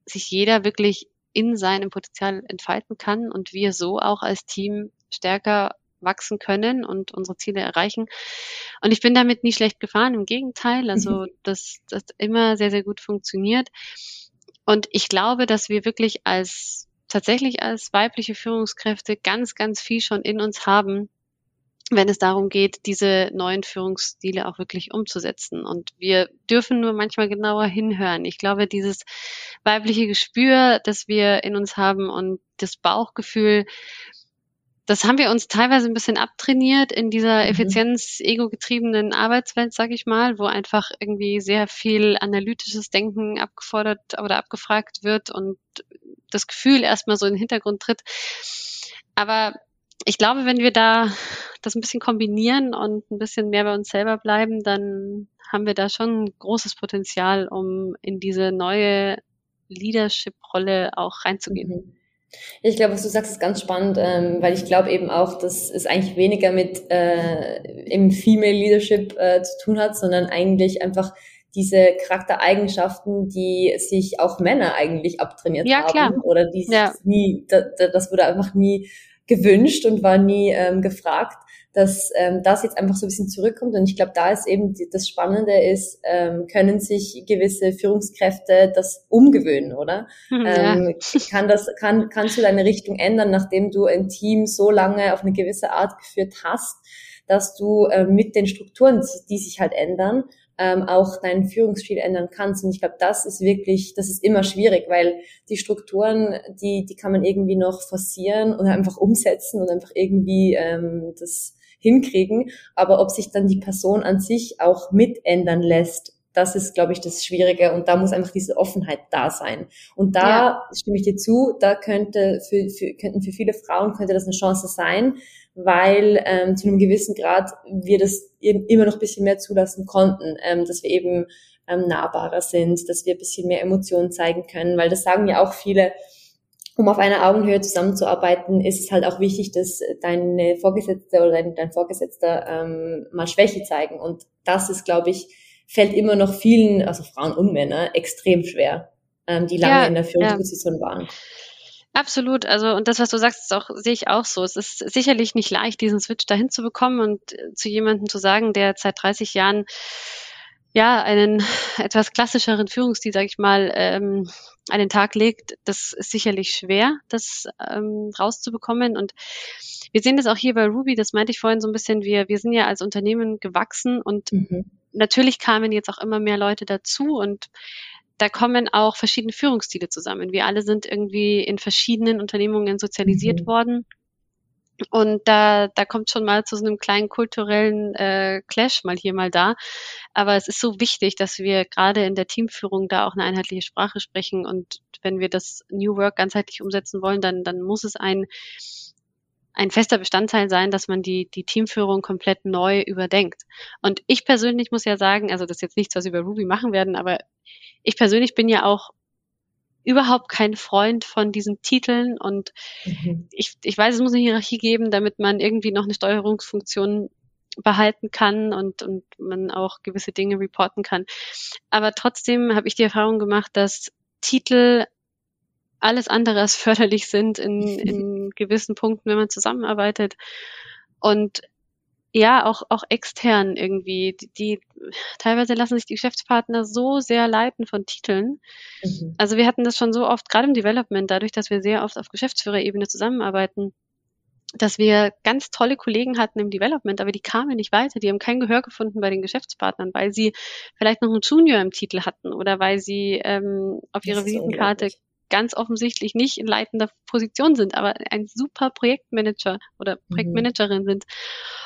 sich jeder wirklich in seinem Potenzial entfalten kann und wir so auch als Team stärker wachsen können und unsere Ziele erreichen. Und ich bin damit nie schlecht gefahren, im Gegenteil. Also das, das immer sehr, sehr gut funktioniert. Und ich glaube, dass wir wirklich als tatsächlich als weibliche Führungskräfte ganz, ganz viel schon in uns haben, wenn es darum geht, diese neuen Führungsstile auch wirklich umzusetzen. Und wir dürfen nur manchmal genauer hinhören. Ich glaube, dieses weibliche Gespür, das wir in uns haben und das Bauchgefühl, das haben wir uns teilweise ein bisschen abtrainiert in dieser effizienz-ego-getriebenen Arbeitswelt, sag ich mal, wo einfach irgendwie sehr viel analytisches Denken abgefordert oder abgefragt wird und das Gefühl erstmal so in den Hintergrund tritt. Aber ich glaube, wenn wir da das ein bisschen kombinieren und ein bisschen mehr bei uns selber bleiben, dann haben wir da schon ein großes Potenzial, um in diese neue Leadership-Rolle auch reinzugehen. Mhm. Ich glaube, was du sagst, ist ganz spannend, ähm, weil ich glaube eben auch, dass es eigentlich weniger mit äh, im Female Leadership äh, zu tun hat, sondern eigentlich einfach diese Charaktereigenschaften, die sich auch Männer eigentlich abtrainiert ja, haben klar. oder die Ja. nie, da, da, das wurde einfach nie gewünscht und war nie ähm, gefragt, dass ähm, das jetzt einfach so ein bisschen zurückkommt. Und ich glaube, da ist eben die, das Spannende ist, ähm, können sich gewisse Führungskräfte das umgewöhnen, oder? Hm, ja. Ähm, kann das, kann, kannst du deine Richtung ändern, nachdem du ein Team so lange auf eine gewisse Art geführt hast, dass du äh, mit den Strukturen, die sich halt ändern, ähm, auch deinen Führungsstil ändern kannst. Und ich glaube, das ist wirklich, das ist immer schwierig, weil die Strukturen, die, die kann man irgendwie noch forcieren und einfach umsetzen und einfach irgendwie ähm, das hinkriegen. Aber ob sich dann die Person an sich auch mitändern lässt, das ist, glaube ich, das Schwierige. Und da muss einfach diese Offenheit da sein. Und da Ja. stimme ich dir zu, da könnte für, für, könnten für viele Frauen könnte das eine Chance sein, weil ähm, zu einem gewissen Grad wir das immer noch ein bisschen mehr zulassen konnten, ähm, dass wir eben ähm, nahbarer sind, dass wir ein bisschen mehr Emotionen zeigen können, weil das sagen ja auch viele, um auf einer Augenhöhe zusammenzuarbeiten, ist es halt auch wichtig, dass deine Vorgesetzte oder dein, dein Vorgesetzter ähm, mal Schwäche zeigen. Und das ist, glaube ich, fällt immer noch vielen, also Frauen und Männer, extrem schwer, ähm, die lange Ja, in der ja. Führungsposition waren. Absolut. Also, und das, was du sagst, ist auch, sehe ich auch so. Es ist sicherlich nicht leicht, diesen Switch dahin zu bekommen und äh, zu jemandem zu sagen, der seit 30 Jahren ja einen etwas klassischeren Führungsstil, sage ich mal, ähm, an den Tag legt. Das ist sicherlich schwer, das ähm, rauszubekommen. Und wir sehen das auch hier bei Ruby, das meinte ich vorhin so ein bisschen, wir, wir sind ja als Unternehmen gewachsen und Mhm. natürlich kamen jetzt auch immer mehr Leute dazu und da kommen auch verschiedene Führungsstile zusammen. Wir alle sind irgendwie in verschiedenen Unternehmungen sozialisiert Mhm. worden. Und da, da kommt schon mal zu so einem kleinen kulturellen äh, Clash mal hier, mal da. Aber es ist so wichtig, dass wir gerade in der Teamführung da auch eine einheitliche Sprache sprechen. Und wenn wir das New Work ganzheitlich umsetzen wollen, dann, dann muss es ein, ein fester Bestandteil sein, dass man die, die Teamführung komplett neu überdenkt. Und ich persönlich muss ja sagen, also das ist jetzt nichts, was wir über Ruby machen werden, aber ich persönlich bin ja auch überhaupt kein Freund von diesen Titeln und mhm. ich, ich weiß, es muss eine Hierarchie geben, damit man irgendwie noch eine Steuerungsfunktion behalten kann und, und man auch gewisse Dinge reporten kann. Aber trotzdem habe ich die Erfahrung gemacht, dass Titel alles andere als förderlich sind in, in gewissen Punkten, wenn man zusammenarbeitet. Und ja, auch, auch extern irgendwie. Die, die teilweise lassen sich die Geschäftspartner so sehr leiten von Titeln. Mhm. Also wir hatten das schon so oft, gerade im Development, dadurch, dass wir sehr oft auf Geschäftsführerebene zusammenarbeiten, dass wir ganz tolle Kollegen hatten im Development, aber die kamen nicht weiter. Die haben kein Gehör gefunden bei den Geschäftspartnern, weil sie vielleicht noch einen Junior im Titel hatten oder weil sie ähm, auf ihrer Visitenkarte ganz offensichtlich nicht in leitender Position sind, aber ein super Projektmanager oder mhm. Projektmanagerin mhm. sind.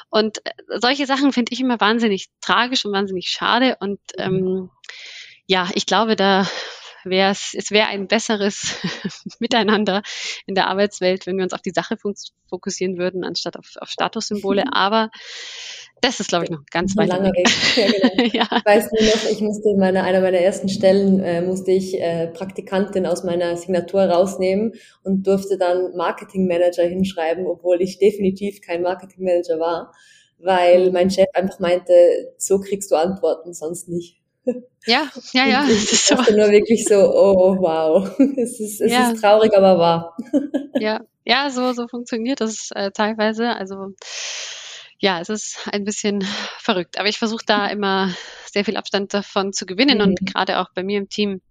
Und äh, solche Sachen finde ich immer wahnsinnig tragisch und wahnsinnig schade. Und mhm. ähm, ja, ich glaube, da wäre es, es wäre ein besseres Miteinander in der Arbeitswelt, wenn wir uns auf die Sache fokussieren würden, anstatt auf, auf Statussymbole. Aber das ist, glaube ich, noch ganz weit langer Weg. Ja, genau. ja. Ich weiß nur noch, ich musste in meiner, einer meiner ersten Stellen, äh, musste ich äh, Praktikantin aus meiner Signatur rausnehmen und durfte dann Marketingmanager hinschreiben, obwohl ich definitiv kein Marketingmanager war, weil mhm. mein Chef einfach meinte, so kriegst du Antworten, sonst nicht. Ja, ja, ja. Ich, ich dachte nur wirklich so, oh wow, es ist, es ja. ist traurig, aber wahr. Ja, ja, so, so funktioniert das äh, teilweise. Also ja, es ist ein bisschen verrückt. Aber ich versuche da immer sehr viel Abstand davon zu gewinnen mhm. und gerade auch bei mir im Team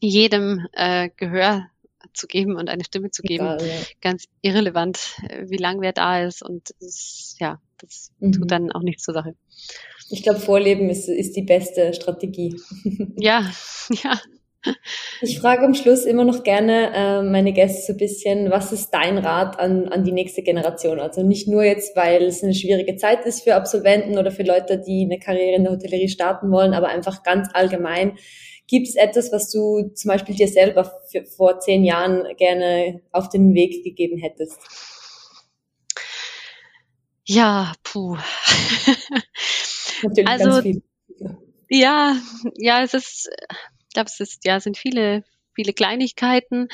jedem äh, Gehör zu geben und eine Stimme zu geben. Egal, ja. Ganz irrelevant, äh, wie lang wer da ist. Und das, ja, das mhm. tut dann auch nichts zur Sache. Ich glaube, Vorleben ist, ist die beste Strategie. Ja, ja. Ich frage am Schluss immer noch gerne äh, meine Gäste so ein bisschen, was ist dein Rat an, an die nächste Generation? Also nicht nur jetzt, weil es eine schwierige Zeit ist für Absolventen oder für Leute, die eine Karriere in der Hotellerie starten wollen, aber einfach ganz allgemein. Gibt es etwas, was du zum Beispiel dir selber für, vor zehn Jahren gerne auf den Weg gegeben hättest? Ja, puh. Natürlich also. Ja, ja, es ist, ich glaube, es ist, ja, sind viele, viele Kleinigkeiten.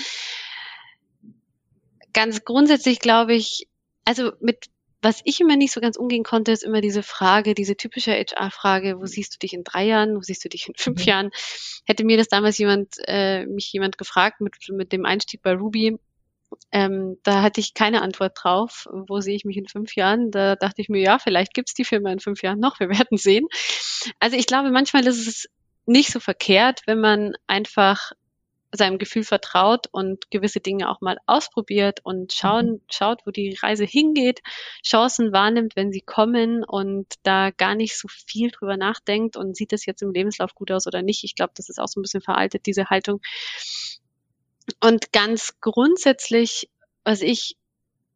Ganz grundsätzlich glaube ich, also mit was ich immer nicht so ganz umgehen konnte, ist immer diese Frage, diese typische HR-Frage, wo siehst du dich in drei Jahren, wo siehst du dich in fünf mhm. Jahren? Hätte mir das damals jemand, äh, mich jemand gefragt mit, mit dem Einstieg bei Ruby, ähm, da hatte ich keine Antwort drauf. Wo sehe ich mich in fünf Jahren? Da dachte ich mir, ja, vielleicht gibt's die Firma in fünf Jahren noch. Wir werden sehen. Also ich glaube, manchmal ist es nicht so verkehrt, wenn man einfach seinem Gefühl vertraut und gewisse Dinge auch mal ausprobiert und schauen, mhm. schaut, wo die Reise hingeht, Chancen wahrnimmt, wenn sie kommen und da gar nicht so viel drüber nachdenkt und sieht es jetzt im Lebenslauf gut aus oder nicht. Ich glaube, das ist auch so ein bisschen veraltet, diese Haltung. Und ganz grundsätzlich, was ich,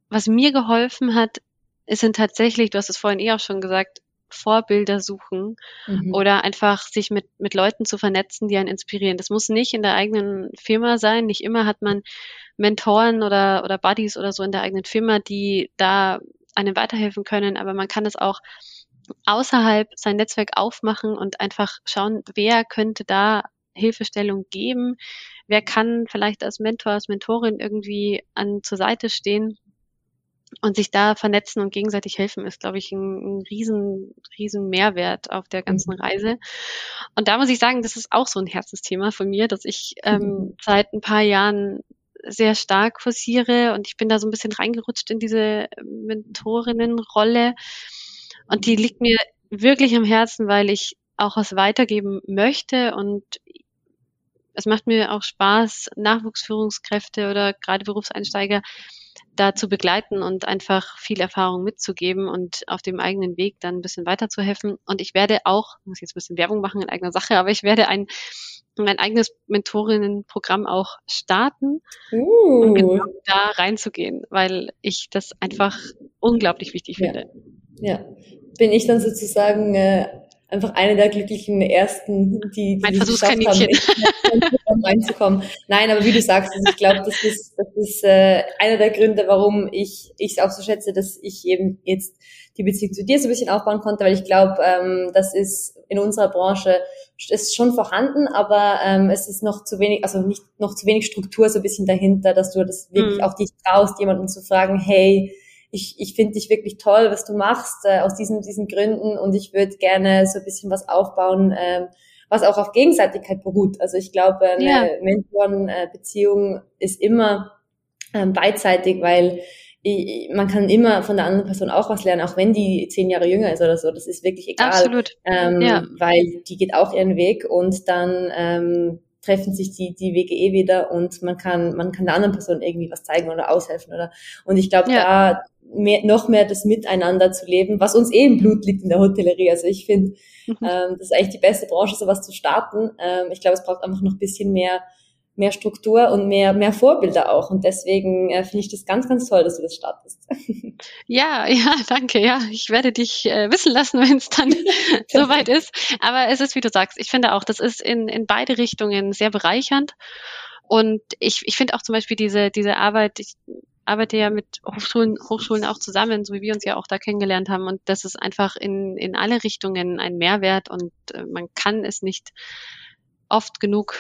was mir geholfen hat, es sind tatsächlich, du hast es vorhin eh auch schon gesagt, Vorbilder suchen mhm. oder einfach sich mit, mit Leuten zu vernetzen, die einen inspirieren. Das muss nicht in der eigenen Firma sein. Nicht immer hat man Mentoren oder, oder Buddies oder so in der eigenen Firma, die da einem weiterhelfen können, aber man kann es auch außerhalb sein Netzwerk aufmachen und einfach schauen, wer könnte da Hilfestellung geben, wer kann vielleicht als Mentor, als Mentorin irgendwie an zur Seite stehen und sich da vernetzen und gegenseitig helfen, ist, glaube ich, ein, ein riesen, riesen Mehrwert auf der ganzen mhm. Reise. Und da muss ich sagen, das ist auch so ein Herzensthema von mir, dass ich ähm, mhm. seit ein paar Jahren sehr stark forciere und ich bin da so ein bisschen reingerutscht in diese Mentorinnenrolle und die liegt mir wirklich am Herzen, weil ich auch was weitergeben möchte und es macht mir auch Spaß, Nachwuchsführungskräfte oder gerade Berufseinsteiger da zu begleiten und einfach viel Erfahrung mitzugeben und auf dem eigenen Weg dann ein bisschen weiterzuhelfen. Und ich werde auch, muss jetzt ein bisschen Werbung machen in eigener Sache, aber ich werde ein mein eigenes Mentorinnenprogramm auch starten, uh. um genau da reinzugehen, weil ich das einfach unglaublich wichtig ja. finde. Ja, bin ich dann sozusagen äh, einfach eine der glücklichen ersten, die, die mein Versuchskaninchen haben, reinzukommen. Nein, aber wie du sagst, also ich glaube, das ist, das ist äh, einer der Gründe, warum ich es auch so schätze, dass ich eben jetzt die Beziehung zu dir so ein bisschen aufbauen konnte, weil ich glaube, ähm, das ist in unserer Branche ist schon vorhanden, aber ähm, es ist noch zu wenig, also nicht noch zu wenig Struktur so ein bisschen dahinter, dass du das wirklich mhm. auch dich traust, jemanden zu fragen, hey, ich, ich finde dich wirklich toll, was du machst, äh, aus diesen, diesen Gründen und ich würde gerne so ein bisschen was aufbauen, ähm, was auch auf Gegenseitigkeit beruht. Also ich glaube, eine ja. Mentoren-Beziehung ist immer ähm, beidseitig, weil ich, man kann immer von der anderen Person auch was lernen, auch wenn die zehn Jahre jünger ist oder so. Das ist wirklich egal. Absolut. Ähm, ja. Weil die geht auch ihren Weg und dann ähm, treffen sich die, die Wege eh wieder und man kann, man kann der anderen Person irgendwie was zeigen oder aushelfen oder. Und ich glaube, ja. da mehr, noch mehr das Miteinander zu leben, was uns eh im Blut liegt in der Hotellerie. Also ich finde, mhm. ähm, das ist eigentlich die beste Branche, sowas zu starten. Ähm, ich glaube, es braucht einfach noch ein bisschen mehr, mehr Struktur und mehr, mehr Vorbilder auch. Und deswegen äh, finde ich das ganz, ganz toll, dass du das startest. Ja, ja, danke. Ja, ich werde dich äh, wissen lassen, wenn es dann soweit ist. Aber es ist, wie du sagst, ich finde auch, das ist in, in beide Richtungen sehr bereichernd. Und ich, ich finde auch zum Beispiel diese, diese Arbeit, ich arbeite ja mit Hochschulen, Hochschulen auch zusammen, so wie wir uns ja auch da kennengelernt haben. Und das ist einfach in, in alle Richtungen ein Mehrwert und äh, man kann es nicht oft genug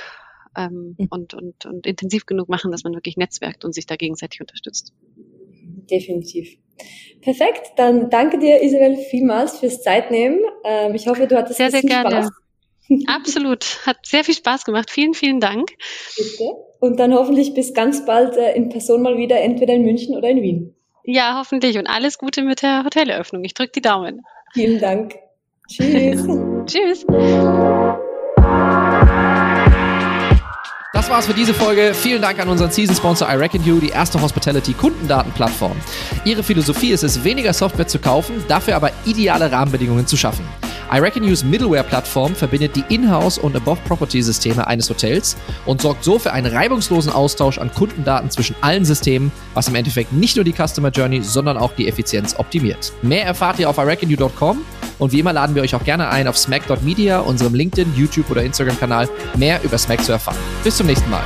ähm, mhm. und, und, und intensiv genug machen, dass man wirklich netzwerkt und sich da gegenseitig unterstützt. Definitiv. Perfekt, dann danke dir, Isabel, vielmals fürs Zeitnehmen. Ähm, ich hoffe, du hattest sehr, sehr gerne. Spaß. Absolut. Hat sehr viel Spaß gemacht. Vielen, vielen Dank. Bitte. Und dann hoffentlich bis ganz bald äh, in Person mal wieder, entweder in München oder in Wien. Ja, hoffentlich. Und alles Gute mit der Hoteleröffnung. Ich drücke die Daumen. Vielen Dank. Tschüss. Tschüss. Das war's für diese Folge. Vielen Dank an unseren Season-Sponsor I Reckon You, die erste Hospitality-Kundendatenplattform. Ihre Philosophie ist es, weniger Software zu kaufen, dafür aber ideale Rahmenbedingungen zu schaffen. iReckonU's Middleware-Plattform verbindet die Inhouse- und Above-Property-Systeme eines Hotels und sorgt so für einen reibungslosen Austausch an Kundendaten zwischen allen Systemen, was im Endeffekt nicht nur die Customer Journey, sondern auch die Effizienz optimiert. Mehr erfahrt ihr auf iReckonU.com und wie immer laden wir euch auch gerne ein, auf smack.media, unserem LinkedIn, YouTube oder Instagram-Kanal, mehr über Smack zu erfahren. Bis zum nächsten Mal.